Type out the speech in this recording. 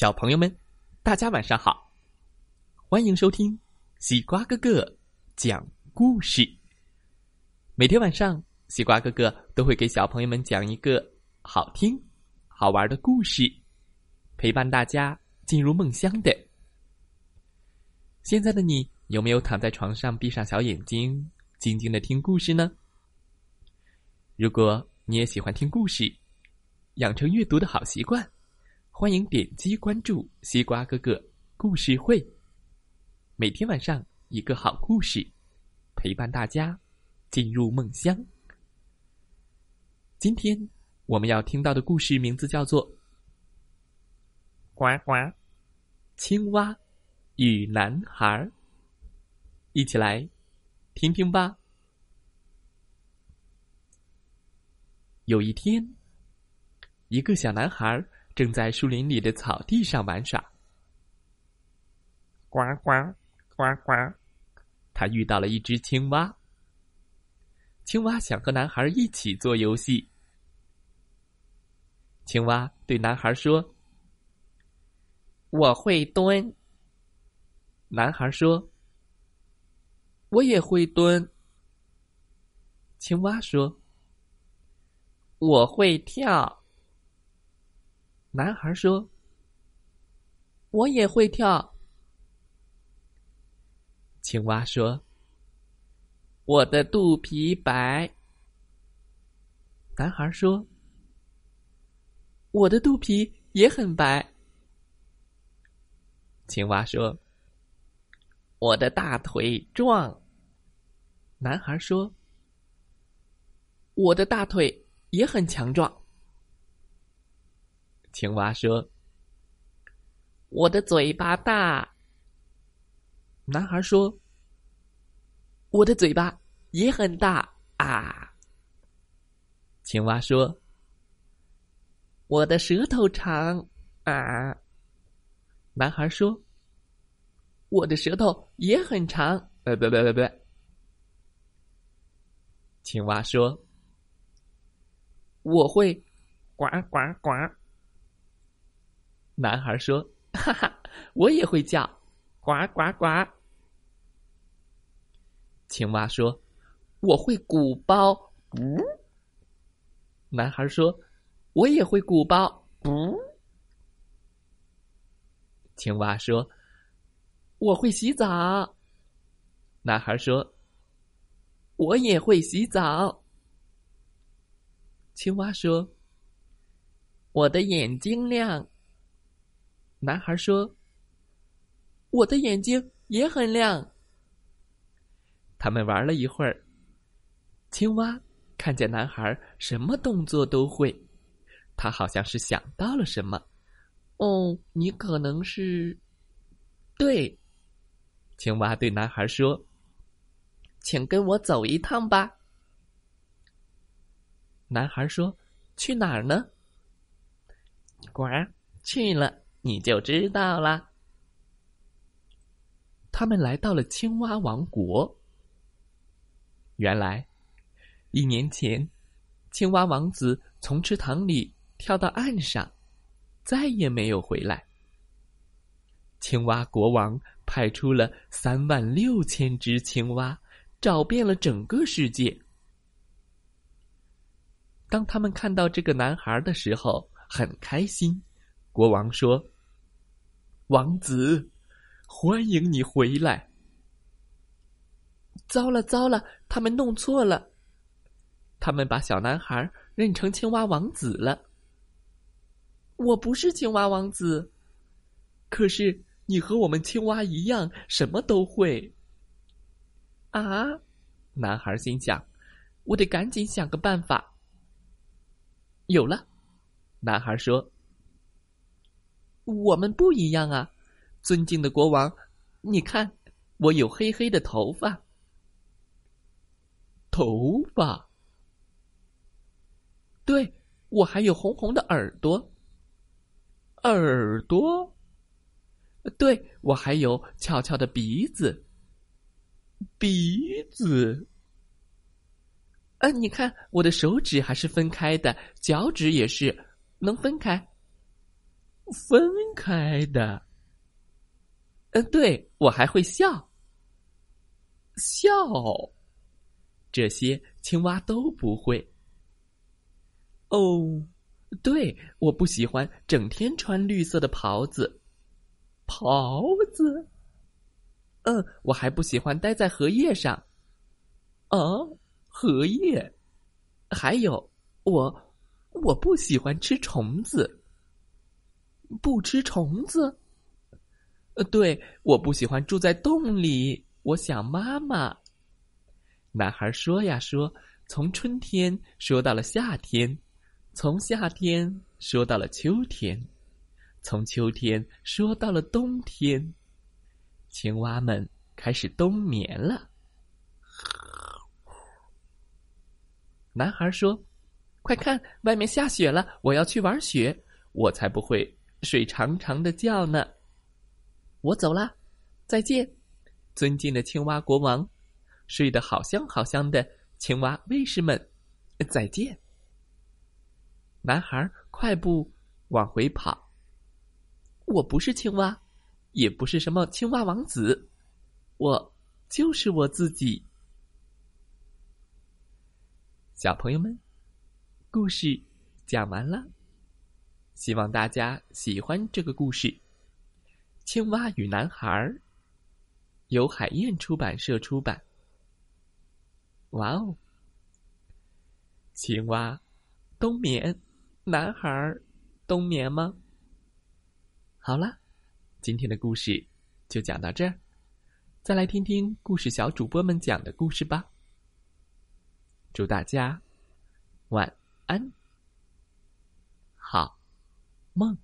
小朋友们，大家晚上好！欢迎收听西瓜哥哥讲故事。每天晚上，西瓜哥哥都会给小朋友们讲一个好听、好玩的故事，陪伴大家进入梦乡的。现在的你有没有躺在床上，闭上小眼睛，静静的听故事呢？如果你也喜欢听故事，养成阅读的好习惯。欢迎点击关注西瓜哥哥故事会，每天晚上一个好故事，陪伴大家进入梦乡。今天我们要听到的故事名字叫做《呱呱青蛙与男孩》，一起来听听吧。有一天，一个小男孩。正在树林里的草地上玩耍，呱呱呱呱！他遇到了一只青蛙。青蛙想和男孩一起做游戏。青蛙对男孩说：“我会蹲。”男孩说：“我也会蹲。”青蛙说：“我会跳。”男孩说：“我也会跳。”青蛙说：“我的肚皮白。”男孩说：“我的肚皮也很白。”青蛙说：“我的大腿壮。”男孩说：“我的大腿也很强壮。”青蛙说：“我的嘴巴大。”男孩说：“我的嘴巴也很大啊。”青蛙说：“我的舌头长啊。”男孩说：“我的舌头也很长。”不不不不不。青蛙说：“我会呱呱呱。”男孩说：“哈哈，我也会叫，呱呱呱。”青蛙说：“我会鼓包，呜。”男孩说：“我也会鼓包，呜。”青蛙说：“我会洗澡。”男孩说：“我也会洗澡。”青蛙说：“我的眼睛亮。”男孩说：“我的眼睛也很亮。”他们玩了一会儿。青蛙看见男孩什么动作都会，他好像是想到了什么。哦，你可能是……对，青蛙对男孩说：“请跟我走一趟吧。”男孩说：“去哪儿呢？”果然，去了。你就知道了。他们来到了青蛙王国。原来，一年前，青蛙王子从池塘里跳到岸上，再也没有回来。青蛙国王派出了三万六千只青蛙，找遍了整个世界。当他们看到这个男孩的时候，很开心。国王说：“王子，欢迎你回来。”糟了，糟了，他们弄错了，他们把小男孩认成青蛙王子了。我不是青蛙王子，可是你和我们青蛙一样，什么都会。啊！男孩心想：“我得赶紧想个办法。”有了，男孩说。我们不一样啊，尊敬的国王，你看，我有黑黑的头发，头发，对我还有红红的耳朵，耳朵，对我还有翘翘的鼻子，鼻子，啊，你看我的手指还是分开的，脚趾也是能分开。分开的。嗯，对我还会笑。笑，这些青蛙都不会。哦，对，我不喜欢整天穿绿色的袍子。袍子。嗯，我还不喜欢待在荷叶上。啊，荷叶。还有，我我不喜欢吃虫子。不吃虫子。呃，对，我不喜欢住在洞里。我想妈妈。男孩说呀说，从春天说到了夏天，从夏天说到了秋天，从秋天说到了冬天。青蛙们开始冬眠了。男孩说：“快看，外面下雪了，我要去玩雪，我才不会睡长长的觉呢。”我走了，再见，尊敬的青蛙国王，睡得好香好香的青蛙卫士们，再见。男孩快步往回跑。我不是青蛙，也不是什么青蛙王子，我就是我自己。小朋友们，故事讲完了，希望大家喜欢这个故事。青蛙与男孩由海燕出版社出版。哇哦！青蛙冬眠，男孩冬眠吗？好了，今天的故事就讲到这儿，再来听听故事小主播们讲的故事吧。祝大家晚安，好梦。